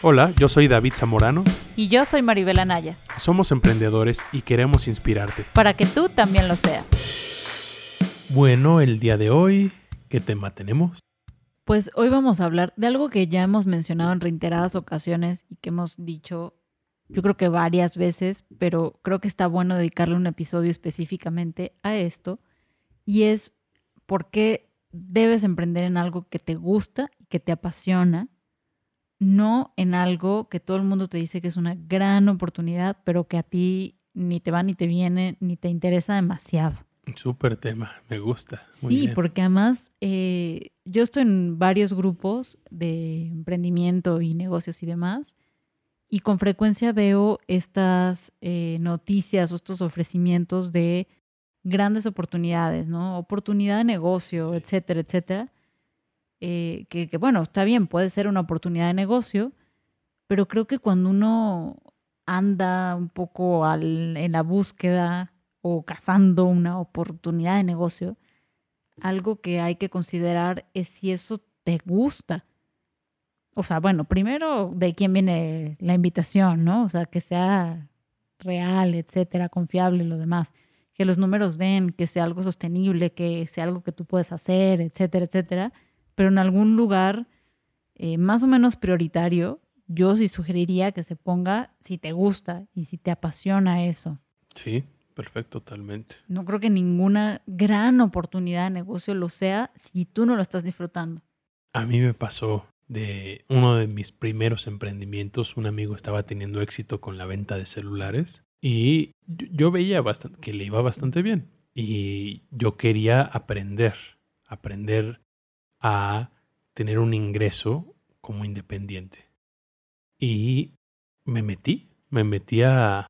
Hola, yo soy David Zamorano. Y yo soy Maribel Anaya. Somos emprendedores y queremos inspirarte. Para que tú también lo seas. Bueno, el día de hoy, ¿qué tema tenemos? Pues hoy vamos a hablar de algo que ya hemos mencionado en reiteradas ocasiones y que hemos dicho, yo creo que varias veces, pero creo que está bueno dedicarle un episodio específicamente a esto. Y es por qué debes emprender en algo que te gusta y que te apasiona no en algo que todo el mundo te dice que es una gran oportunidad, pero que a ti ni te va ni te viene, ni te interesa demasiado. Súper tema, me gusta. sí, porque además eh, yo estoy en varios grupos de emprendimiento y negocios y demás, y con frecuencia veo estas eh, noticias o estos ofrecimientos de grandes oportunidades, ¿no? Oportunidad de negocio, etcétera, etcétera eh, que, bueno, está bien, puede ser una oportunidad de negocio, pero creo que cuando uno anda un poco en la búsqueda o cazando una oportunidad de negocio, algo que hay que considerar es si eso te gusta. O sea, bueno, primero de quién viene la invitación, ¿no? O sea, que sea real, etcétera, confiable, lo demás. Que los números den, que sea algo sostenible, que sea algo que tú puedes hacer, etcétera, etcétera pero en algún lugar eh, más o menos prioritario, yo sí sugeriría que se ponga si te gusta y si te apasiona eso. Sí, perfecto, totalmente. No creo que ninguna gran oportunidad de negocio lo sea si tú no lo estás disfrutando. A mí me pasó de uno de mis primeros emprendimientos, un amigo estaba teniendo éxito con la venta de celulares y yo veía bastante, que le iba bastante bien y yo quería aprender, aprender a tener un ingreso como independiente. Y me metí, me metí a,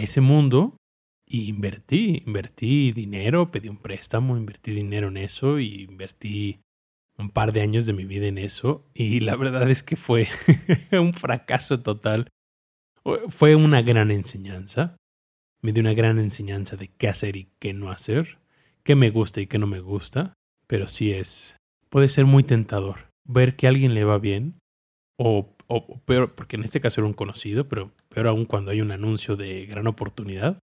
ese mundo y invertí, invertí dinero, pedí un préstamo, invertí dinero en eso y invertí un par de años de mi vida en eso y la verdad es que fue un fracaso total. Fue una gran enseñanza. Me dio una gran enseñanza de qué hacer y qué no hacer, qué me gusta y qué no me gusta, pero sí es puede ser muy tentador ver que a alguien le va bien o, o peor, porque en este caso era un conocido, pero peor aún cuando hay un anuncio de gran oportunidad.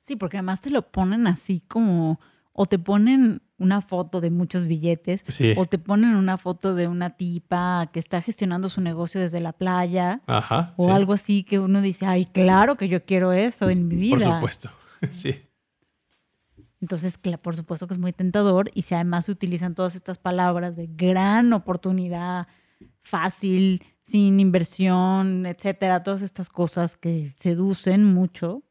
Sí, porque además te lo ponen así como, o te ponen una foto de muchos billetes, o te ponen una foto de una tipa que está gestionando su negocio desde la playa, Ajá, o algo así que uno dice, ay, claro que yo quiero eso en mi vida. Por supuesto, sí. Entonces, por supuesto que es muy tentador y si además se utilizan todas estas palabras de gran oportunidad, fácil, sin inversión, etcétera, todas estas cosas que seducen mucho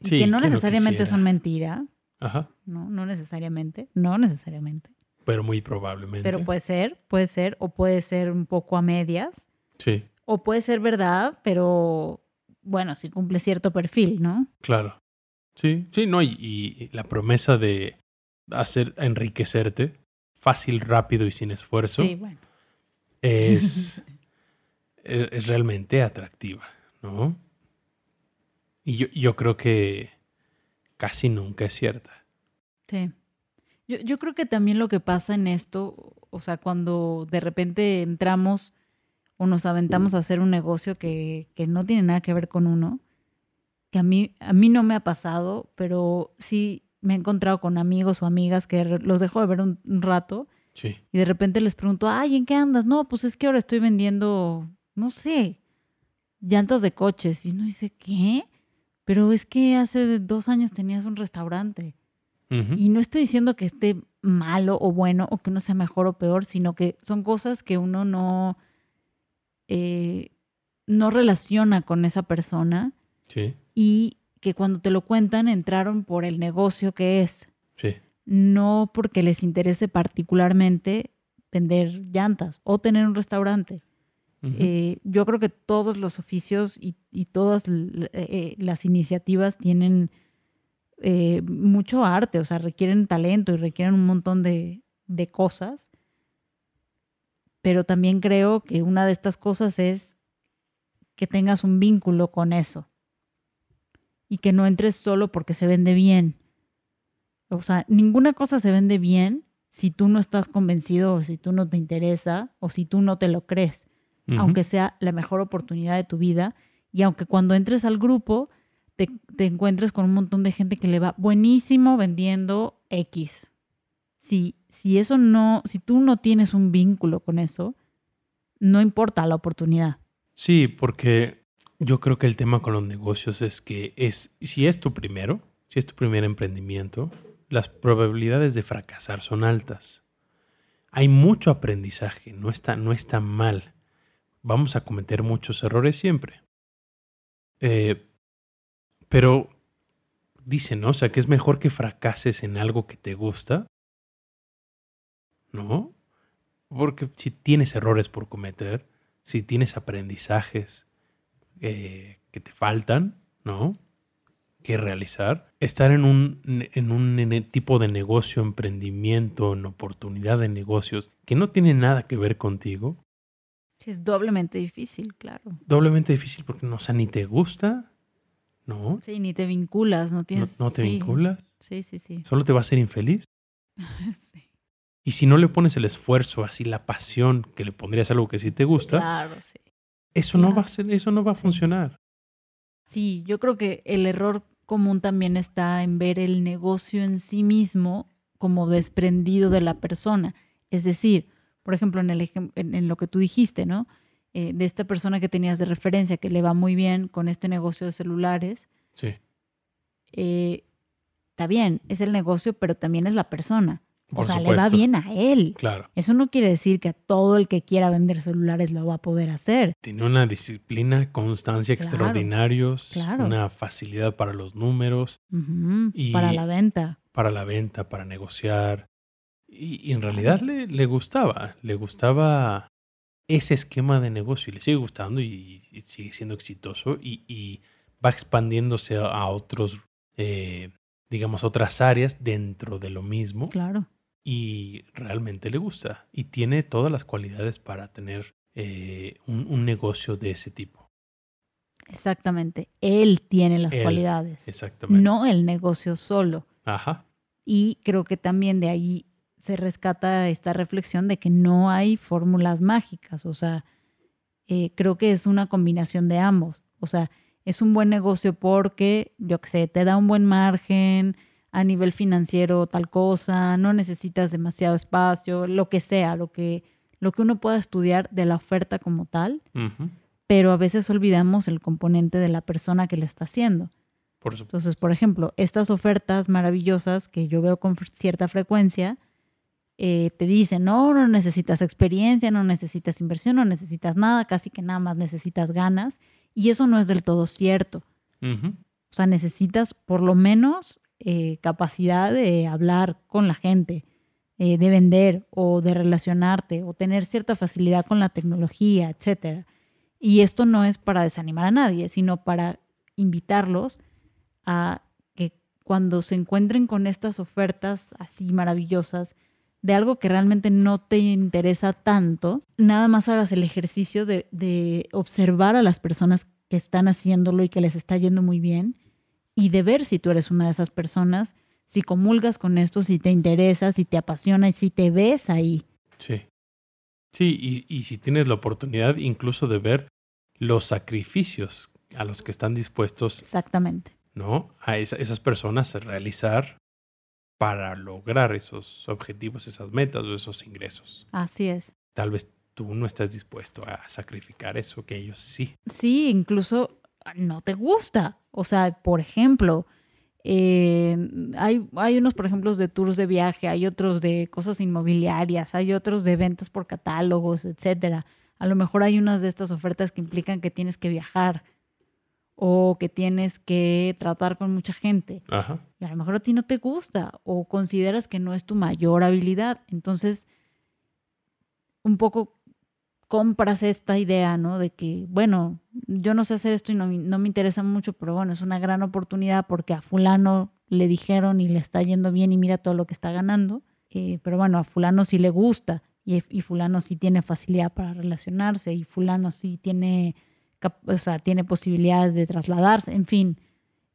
y que no necesariamente son mentira. Ajá. No, no necesariamente, no necesariamente. Pero muy probablemente. Pero puede ser, puede ser, o puede ser un poco a medias. Sí. O puede ser verdad, pero bueno, si cumple cierto perfil, ¿no? Claro. Sí, sí, no, y, la promesa de hacer enriquecerte fácil, rápido y sin esfuerzo es, es, realmente atractiva, ¿no? Y yo, yo creo que casi nunca es cierta. Sí. Yo, yo creo que también lo que pasa en esto, o sea, cuando de repente entramos o nos aventamos a hacer un negocio que, que no tiene nada que ver con uno, que a mí, a mí no me ha pasado, pero sí me he encontrado con amigos o amigas que los dejo de ver un, rato sí. y de repente les pregunto, ay, ¿en qué andas? No, pues es que ahora estoy vendiendo, no sé, llantas de coches. Y uno dice, ¿qué? Pero es que hace dos años tenías un restaurante. Y no estoy diciendo que esté malo o bueno o que uno sea mejor o peor, sino que son cosas que uno no, eh, no relaciona con esa persona. Sí y que cuando te lo cuentan entraron por el negocio que es. Sí. No porque les interese particularmente vender llantas o tener un restaurante. Eh, yo creo que todos los oficios y, todas eh, eh, las iniciativas tienen mucho arte, o sea, requieren talento y requieren un montón de, de cosas. Pero también creo que una de estas cosas es que tengas un vínculo con eso y que no entres solo porque se vende bien. O sea, ninguna cosa se vende bien si tú no estás convencido o si tú no te interesa o si tú no te lo crees. Aunque sea la mejor oportunidad de tu vida y aunque cuando entres al grupo te, te encuentres con un montón de gente que le va buenísimo vendiendo X. Si, si eso no, si tú no tienes un vínculo con eso, no importa la oportunidad. Sí, porque yo creo que el tema con los negocios es que es, si es tu primero, si es tu primer emprendimiento, las probabilidades de fracasar son altas. Hay mucho aprendizaje, no está, no mal. Vamos a cometer muchos errores siempre. Eh, pero dicen, ¿no? O sea, que es mejor que fracases en algo que te gusta, ¿no? Porque si tienes errores por cometer, si tienes aprendizajes eh, que te faltan, ¿no? Que realizar, estar en un, en un tipo de negocio, emprendimiento, en oportunidad de negocios que no tiene nada que ver contigo, Es doblemente difícil, claro. doblemente difícil porque no, o sea, ni te gusta, ¿no? Sí, ni te vinculas, no No, tienes... no te sí. vinculas, Sí, sí, sí. solo te va a hacer infeliz. Sí. Y si no le pones el esfuerzo, así la pasión que le pondrías a algo que sí te gusta, Claro, sí. Eso no va a ser, eso no va a funcionar. Sí, yo creo que el error común también está en ver el negocio en sí mismo como desprendido de la persona. Es decir, por ejemplo, en, el ejem- en, en lo que tú dijiste, ¿no? Eh, de esta persona que tenías de referencia que le va muy bien con este negocio de celulares, Sí. eh, está bien, es el negocio, pero también es la persona. O sea, le va bien a él. Claro. Eso no quiere decir que a todo el que quiera vender celulares lo va a poder hacer. Tiene una disciplina, constancia Claro, extraordinarios, claro. una facilidad para los números, Y- Para la venta. para la venta, para negociar. Y, y en realidad le, le gustaba, le gustaba ese esquema de negocio y le sigue gustando y, y sigue siendo exitoso y, y va expandiéndose a, a otros, eh, digamos, otras áreas dentro de lo mismo Claro. Y realmente le gusta y tiene todas las cualidades para tener eh, un, un negocio de ese tipo. Exactamente. Él tiene las Él, cualidades, Exactamente. no el negocio solo. Ajá. Y creo que también de ahí se rescata esta reflexión de que no hay fórmulas mágicas. O sea, eh, creo que es una combinación de ambos. O sea, es un buen negocio porque, yo qué sé, te da un buen margen a nivel financiero, tal cosa, no necesitas demasiado espacio, lo que sea, lo que, lo que uno pueda estudiar de la oferta como tal. Pero a veces olvidamos el componente de la persona que lo está haciendo. Por. Entonces, por ejemplo, estas ofertas maravillosas que yo veo con cierta frecuencia, eh, te dicen, no, no necesitas experiencia, no necesitas inversión, no necesitas nada, casi que nada más necesitas ganas. Y eso no es del todo cierto. Ujú. O sea, necesitas por lo menos eh, capacidad de hablar con la gente, eh, de vender o de relacionarte o tener cierta facilidad con la tecnología, etcétera. Y esto no es para desanimar a nadie, sino para invitarlos a que cuando se encuentren con estas ofertas así maravillosas de algo que realmente no te interesa tanto, nada más hagas el ejercicio de, de observar a las personas que están haciéndolo y que les está yendo muy bien y de ver si tú eres una de esas personas, si comulgas con esto, si te interesa, si te apasiona y si te ves ahí. Sí. Sí, y, y si tienes la oportunidad incluso de ver los sacrificios a los que están dispuestos, Exactamente. ¿no? A esa- esas personas a realizar para lograr esos objetivos, esas metas o esos ingresos. Así es. Tal vez tú no estás dispuesto a sacrificar eso que ellos sí. Sí, incluso no te gusta. O sea, por ejemplo, eh, hay, hay unos, por ejemplo, de tours de viaje, hay otros de cosas inmobiliarias, hay otros de ventas por catálogos, etcétera. A lo mejor hay unas de estas ofertas que implican que tienes que viajar o que tienes que tratar con mucha gente. Ajá. Y a lo mejor a ti no te gusta o consideras que no es tu mayor habilidad. Entonces, un poco compras esta idea, ¿no? De que, bueno, yo no sé hacer esto y no, me- no me interesa mucho, pero bueno, es una gran oportunidad porque a fulano le dijeron y le está yendo bien y mira todo lo que está ganando. Eh, pero bueno, a fulano sí le gusta y, y fulano sí tiene facilidad para relacionarse y fulano sí tiene, o sea, tiene posibilidades de trasladarse, en fin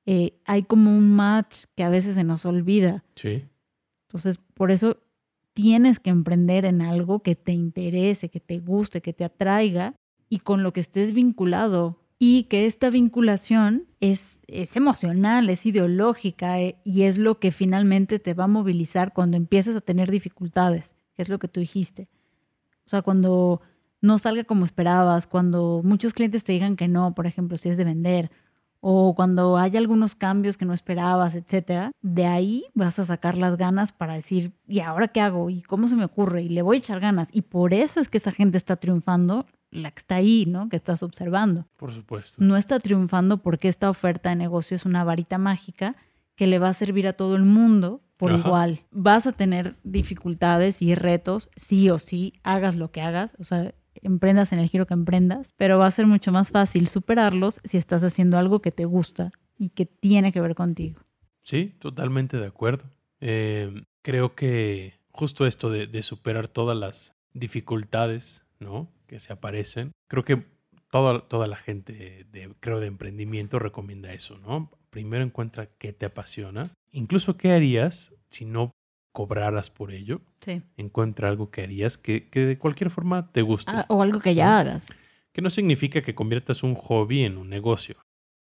eh, hay como un match que a veces se nos olvida. Sí. Entonces, por eso tienes que emprender en algo que te interese, que te guste, que te atraiga y con lo que estés vinculado y que esta vinculación es, es emocional, es ideológica eh, y es lo que finalmente te va a movilizar cuando empiezas a tener dificultades, que es lo que tú dijiste. O sea, cuando no salga como esperabas, cuando muchos clientes te digan que no, por ejemplo, si es de vender, o cuando hay algunos cambios que no esperabas, etcétera, de ahí vas a sacar las ganas para decir, ¿y ahora qué hago? ¿Y cómo se me ocurre? Y le voy a echar ganas. Y por eso es que esa gente está triunfando, la que está ahí, ¿no? Que estás observando. Por supuesto. No está triunfando porque esta oferta de negocio es una varita mágica que le va a servir a todo el mundo por Ajá. igual. Vas a tener dificultades y retos, sí o sí, hagas lo que hagas. O sea, emprendas en el giro que emprendas, pero va a ser mucho más fácil superarlos si estás haciendo algo que te gusta y que tiene que ver contigo. Sí, totalmente de acuerdo. Eh, creo que justo esto de, superar todas las dificultades, ¿no? Que se aparecen. Creo que toda, toda la gente de, creo, de emprendimiento recomienda eso, ¿no? Primero encuentra qué te apasiona. Incluso qué harías si no cobraras por ello. Sí. Encuentra algo que harías que, que de cualquier forma te guste. Ah, o algo que ya hagas. Que no significa que conviertas un hobby en un negocio.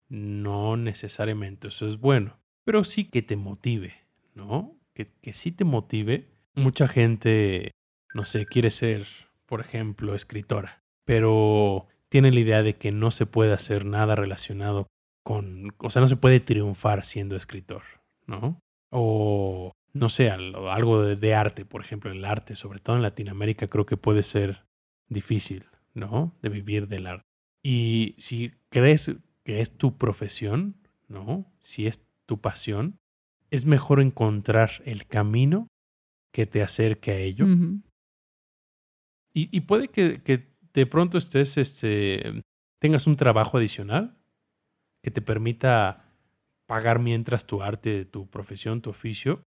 No necesariamente eso es bueno. Pero sí que te motive, ¿no? Que, que sí te motive. Mucha gente, no sé, quiere ser, por ejemplo, escritora. Pero tiene la idea de que no se puede hacer nada relacionado con... O sea, no se puede triunfar siendo escritor, ¿no? O, no sé, al- algo de, de arte, por ejemplo, el arte, sobre todo en Latinoamérica, creo que puede ser difícil, ¿no? De vivir del arte. Y si crees que es tu profesión, ¿no? Si es tu pasión, es mejor encontrar el camino que te acerque a ello. Y, y puede que, que de pronto estés, este, tengas un trabajo adicional que te permita pagar mientras tu arte, tu profesión, tu oficio,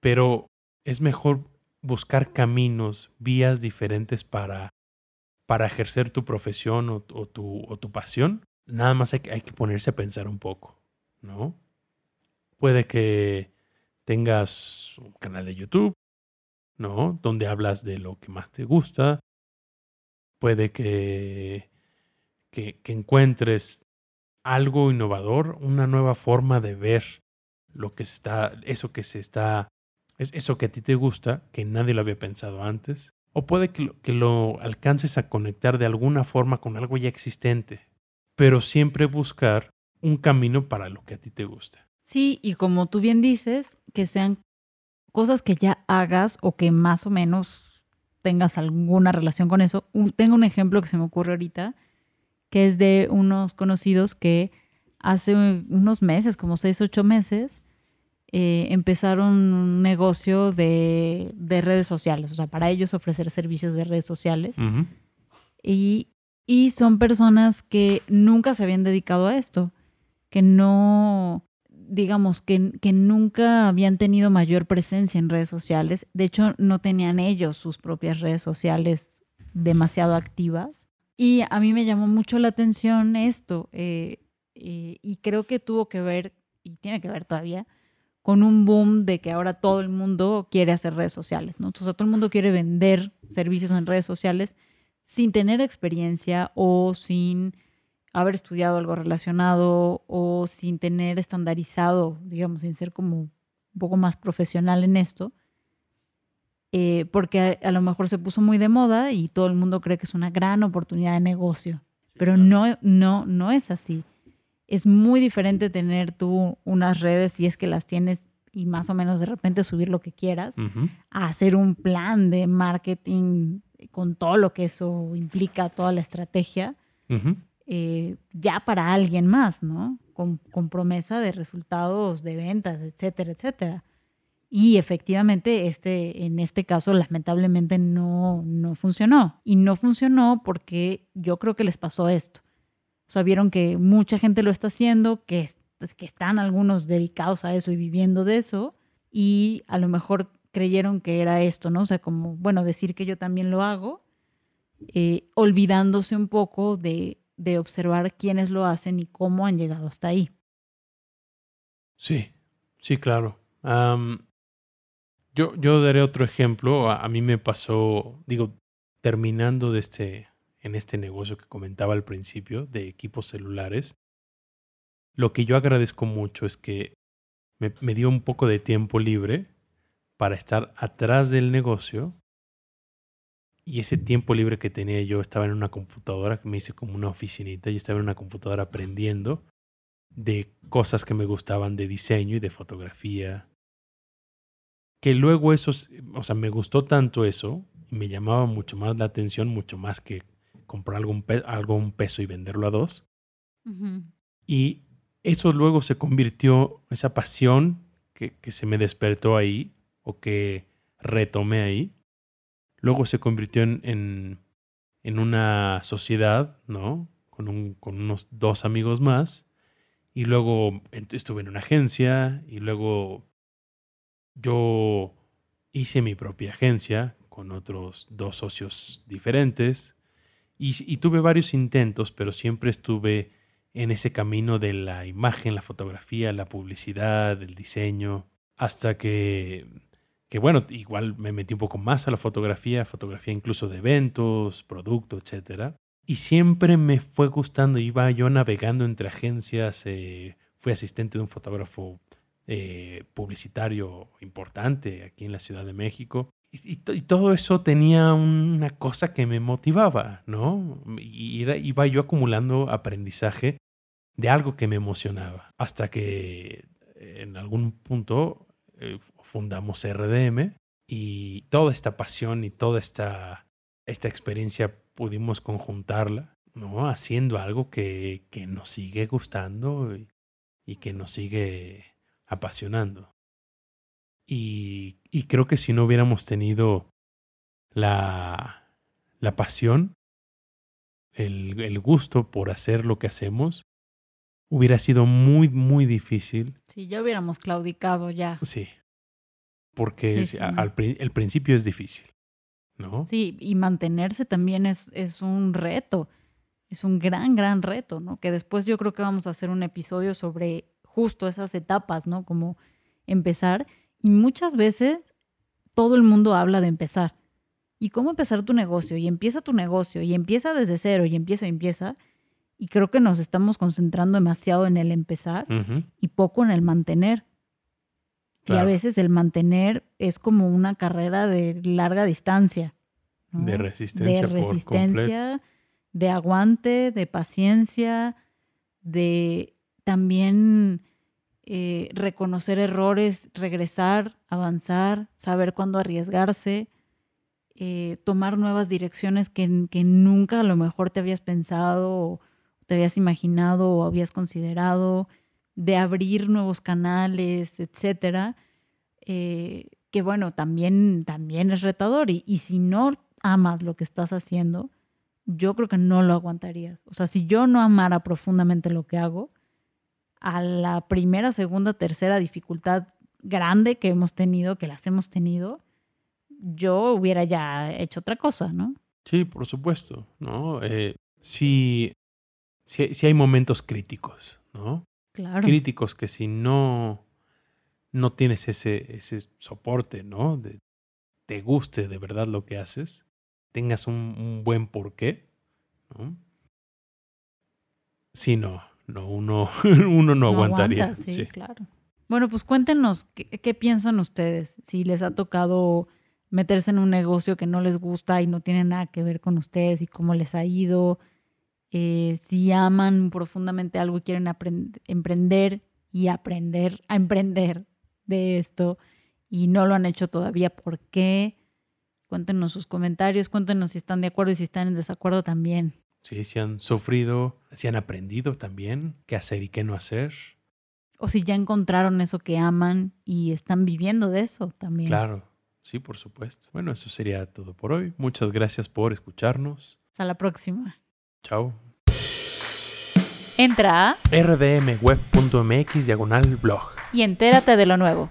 pero es mejor buscar caminos, vías diferentes para, para ejercer tu profesión o, tu, o tu pasión. Nada más hay que, hay que ponerse a pensar un poco, ¿no? Puede que tengas un canal de YouTube, ¿no? Donde hablas de lo que más te gusta. Puede que, que, que encuentres algo innovador, una nueva forma de ver lo que está, eso que se está, es eso que a ti te gusta, que nadie lo había pensado antes. O puede que lo, que lo alcances a conectar de alguna forma con algo ya existente, pero siempre buscar un camino para lo que a ti te gusta. Sí, y como tú bien dices, que sean cosas que ya hagas o que más o menos tengas alguna relación con eso. Un- tengo un ejemplo que se me ocurre ahorita, que es de unos conocidos que hace unos meses, como seis, ocho meses, eh, empezaron un negocio de, de redes sociales, o sea, para ellos ofrecer servicios de redes sociales. Ujú. Y, y son personas que nunca se habían dedicado a esto, que no, digamos, que, que nunca habían tenido mayor presencia en redes sociales. De hecho, no tenían ellos sus propias redes sociales demasiado activas. Y a mí me llamó mucho la atención esto, eh, eh, y creo que tuvo que ver, y tiene que ver todavía, con un boom de que ahora todo el mundo quiere hacer redes sociales, ¿no? O sea, todo el mundo quiere vender servicios en redes sociales sin tener experiencia o sin haber estudiado algo relacionado o sin tener estandarizado, digamos, sin ser como un poco más profesional en esto, eh, porque a, a lo mejor se puso muy de moda y todo el mundo cree que es una gran oportunidad de negocio, pero no, no, no es así. Es muy diferente tener tú unas redes y es que las tienes y más o menos de repente subir lo que quieras a hacer un plan de marketing con todo lo que eso implica, toda la estrategia, eh, ya para alguien más, ¿no? Con, con promesa de resultados de ventas, etcétera, etcétera. Y efectivamente, este, en este caso, lamentablemente no, no funcionó. Y no funcionó porque yo creo que les pasó esto. O sea, vieron que mucha gente lo está haciendo, que, pues, que están algunos dedicados a eso y viviendo de eso, y a lo mejor creyeron que era esto, ¿no? O sea, como, bueno, decir que yo también lo hago, eh, olvidándose un poco de, de observar quiénes lo hacen y cómo han llegado hasta ahí. Sí, sí, claro. Yo, yo daré otro ejemplo. A, a mí me pasó, digo, terminando de este, en este negocio que comentaba al principio de equipos celulares, lo que yo agradezco mucho es que me, me dio un poco de tiempo libre para estar atrás del negocio y ese tiempo libre que tenía yo estaba en una computadora que me hice como una oficinita y estaba en una computadora aprendiendo de cosas que me gustaban de diseño y de fotografía. Que luego eso, o sea, me gustó tanto eso y me llamaba mucho más la atención, mucho más que comprar algún, pe algo un peso y venderlo a dos. Y eso luego se convirtió, esa pasión que, que se me despertó ahí o que retomé ahí, luego se convirtió en, en, en una sociedad, ¿no? Con, un, con unos dos amigos más. Y luego estuve en una agencia y luego yo hice mi propia agencia con otros dos socios diferentes y, tuve varios intentos, pero siempre estuve en ese camino de la imagen, la fotografía, la publicidad, el diseño, hasta que, que bueno, igual me metí un poco más a la fotografía, fotografía incluso de eventos, productos, etc. Y siempre me fue gustando, iba yo navegando entre agencias, eh, fui asistente de un fotógrafo eh, publicitario importante aquí en la Ciudad de México. Y, y, todo eso tenía una cosa que me motivaba, ¿no? Y era, iba yo acumulando aprendizaje de algo que me emocionaba. Hasta que en algún punto eh, fundamos RDM y toda esta pasión y toda esta, esta experiencia pudimos conjuntarla, ¿no? Haciendo algo que, que nos sigue gustando y que nos sigue apasionando. Y, y, creo que si no hubiéramos tenido la, la pasión, el, el, gusto por hacer lo que hacemos, hubiera sido muy, muy difícil. Sí, ya hubiéramos claudicado ya. Sí. Porque sí, sí. Al, el principio es difícil, ¿no? Sí, y mantenerse también es, es un reto. Es un gran, gran reto, ¿no? Que después yo creo que vamos a hacer un episodio sobre justo esas etapas, ¿no? Como empezar. Y muchas veces todo el mundo habla de empezar. ¿Y cómo empezar tu negocio? Y empieza tu negocio, y empieza desde cero, y empieza, y empieza. Y creo que nos estamos concentrando demasiado en el empezar uh -huh. y poco en el mantener. Claro. Y a veces el mantener es como una carrera de larga distancia. ¿no? De resistencia. De resistencia, de aguante, de paciencia, de también eh, reconocer errores, regresar, avanzar, saber cuándo arriesgarse, eh, tomar nuevas direcciones que, que, nunca a lo mejor te habías pensado te habías imaginado o habías considerado, de abrir nuevos canales, etcétera. Eh, que bueno, también, también es retador. Y, y si no amas lo que estás haciendo, yo creo que no lo aguantarías. O sea, si yo no amara profundamente lo que hago, a la primera, segunda, tercera dificultad grande que hemos tenido, que las hemos tenido, yo hubiera ya hecho otra cosa, ¿no? Sí, por supuesto, ¿no? Eh, sí, sí, sí, hay momentos críticos, ¿no? Claro. Críticos que si no, no tienes ese, ese soporte, ¿no? De, te guste de verdad lo que haces, tengas un, un buen porqué, ¿no? Sí, no, no, uno, uno no, no aguantaría. Aguanta, sí, sí, claro. Bueno, pues cuéntenos ¿qué, qué, piensan ustedes, si les ha tocado meterse en un negocio que no les gusta y no tiene nada que ver con ustedes y cómo les ha ido, eh, si aman profundamente algo y quieren emprender y aprender a emprender de esto y no lo han hecho todavía, ¿por qué? Cuéntenos sus comentarios, cuéntenos si están de acuerdo y si están en desacuerdo también. Sí, si han sufrido, si han aprendido también qué hacer y qué no hacer. O si ya encontraron eso que aman y están viviendo de eso también. Claro, sí, por supuesto. Bueno, eso sería todo por hoy. Muchas gracias por escucharnos. Hasta la próxima. Chao. Entra a rdmweb.mx diagonal blog y entérate de lo nuevo.